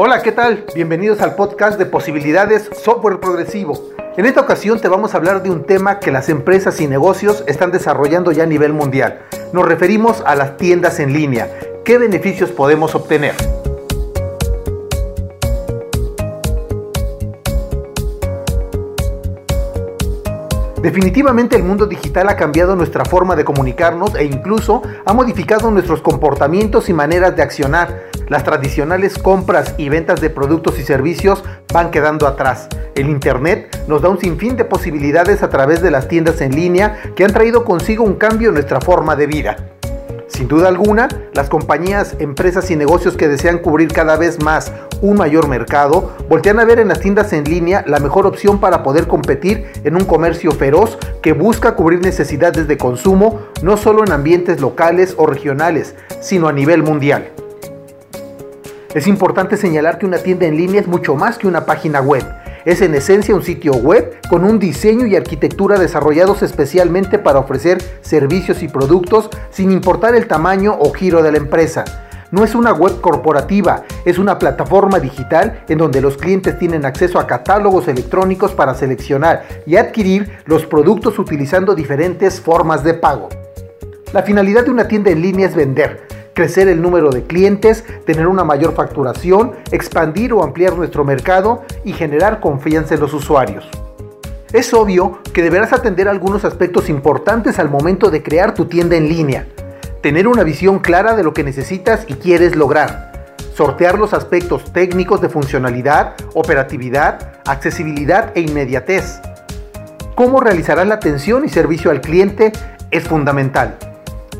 Hola, ¿qué tal? Bienvenidos al podcast de posibilidades software progresivo. En esta ocasión te vamos a hablar de un tema que las empresas y negocios están desarrollando ya a nivel mundial. Nos referimos a las tiendas en línea. ¿Qué beneficios podemos obtener? Definitivamente el mundo digital ha cambiado nuestra forma de comunicarnos e incluso ha modificado nuestros comportamientos y maneras de accionar. Las tradicionales compras y ventas de productos y servicios van quedando atrás. El Internet nos da un sinfín de posibilidades a través de las tiendas en línea que han traído consigo un cambio en nuestra forma de vida. Sin duda alguna, las compañías, empresas y negocios que desean cubrir cada vez más un mayor mercado, voltean a ver en las tiendas en línea la mejor opción para poder competir en un comercio feroz que busca cubrir necesidades de consumo no solo en ambientes locales o regionales, sino a nivel mundial. Es importante señalar que una tienda en línea es mucho más que una página web es en esencia un sitio web con un diseño y arquitectura desarrollados especialmente para ofrecer servicios y productos sin importar el tamaño o giro de la empresa. No es una web corporativa, es una plataforma digital en donde los clientes tienen acceso a catálogos electrónicos para seleccionar y adquirir los productos utilizando diferentes formas de pago. La finalidad de una tienda en línea es vender, crecer el número de clientes, tener una mayor facturación, expandir o ampliar nuestro mercado y generar confianza en los usuarios. Es obvio que deberás atender algunos aspectos importantes al momento de crear tu tienda en línea. Tener una visión clara de lo que necesitas y quieres lograr. Sortear los aspectos técnicos de funcionalidad, operatividad, accesibilidad e inmediatez. Cómo realizarás la atención y servicio al cliente es fundamental.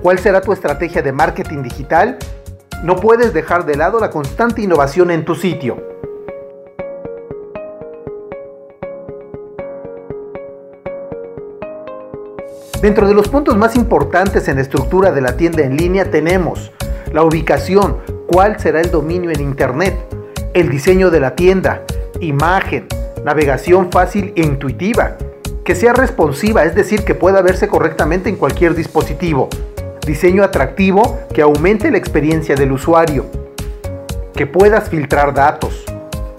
¿Cuál será tu estrategia de marketing digital? No puedes dejar de lado la constante innovación en tu sitio. Dentro de los puntos más importantes en la estructura de la tienda en línea tenemos la ubicación, cuál será el dominio en Internet, el diseño de la tienda, imagen, navegación fácil e intuitiva, que sea responsiva, es decir, que pueda verse correctamente en cualquier dispositivo, diseño atractivo que aumente la experiencia del usuario, que puedas filtrar datos,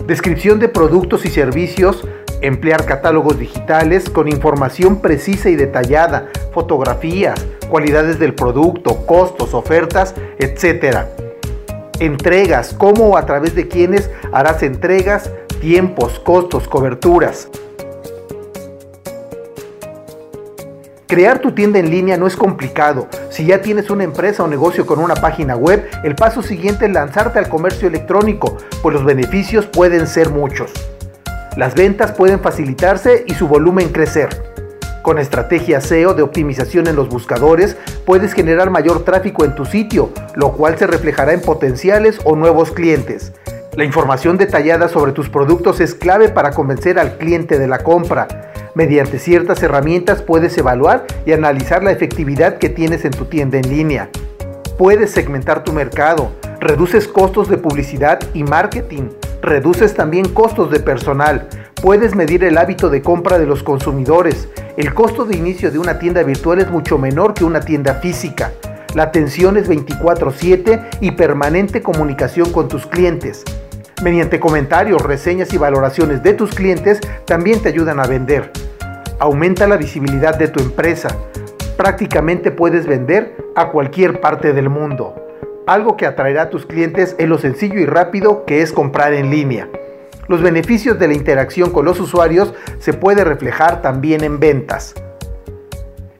descripción de productos y servicios, emplear catálogos digitales con información precisa y detallada, fotografías, cualidades del producto, costos, ofertas, etc. Entregas, cómo o a través de quiénes harás entregas, tiempos, costos, coberturas. Crear tu tienda en línea no es complicado. Si ya tienes una empresa o negocio con una página web, el paso siguiente es lanzarte al comercio electrónico, pues los beneficios pueden ser muchos. Las ventas pueden facilitarse y su volumen crecer. Con estrategia SEO de optimización en los buscadores, puedes generar mayor tráfico en tu sitio, lo cual se reflejará en potenciales o nuevos clientes. La información detallada sobre tus productos es clave para convencer al cliente de la compra. Mediante ciertas herramientas puedes evaluar y analizar la efectividad que tienes en tu tienda en línea. Puedes segmentar tu mercado, reduces costos de publicidad y marketing, reduces también costos de personal, puedes medir el hábito de compra de los consumidores. El costo de inicio de una tienda virtual es mucho menor que una tienda física. La atención es 24/7 y permanente comunicación con tus clientes. Mediante comentarios, reseñas y valoraciones de tus clientes también te ayudan a vender. Aumenta la visibilidad de tu empresa. Prácticamente puedes vender a cualquier parte del mundo. Algo que atraerá a tus clientes es lo sencillo y rápido que es comprar en línea. Los beneficios de la interacción con los usuarios se puede reflejar también en ventas.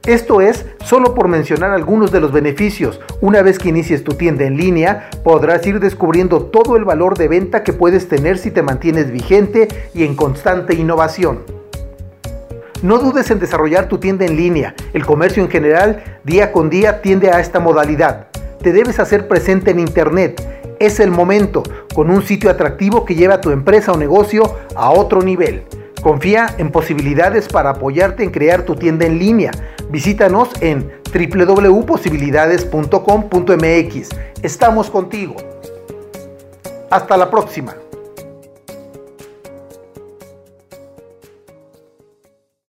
Esto es solo por mencionar algunos de los beneficios. Una vez que inicies tu tienda en línea, podrás ir descubriendo todo el valor de venta que puedes tener si te mantienes vigente y en constante innovación. No dudes en desarrollar tu tienda en línea. El comercio en general, día con día, tiende a esta modalidad. Te debes hacer presente en Internet. Es el momento, con un sitio atractivo que lleva a tu empresa o negocio a otro nivel. Confía en posibilidades para apoyarte en crear tu tienda en línea. Visítanos en www.posibilidades.com.mx. Estamos contigo. Hasta la próxima.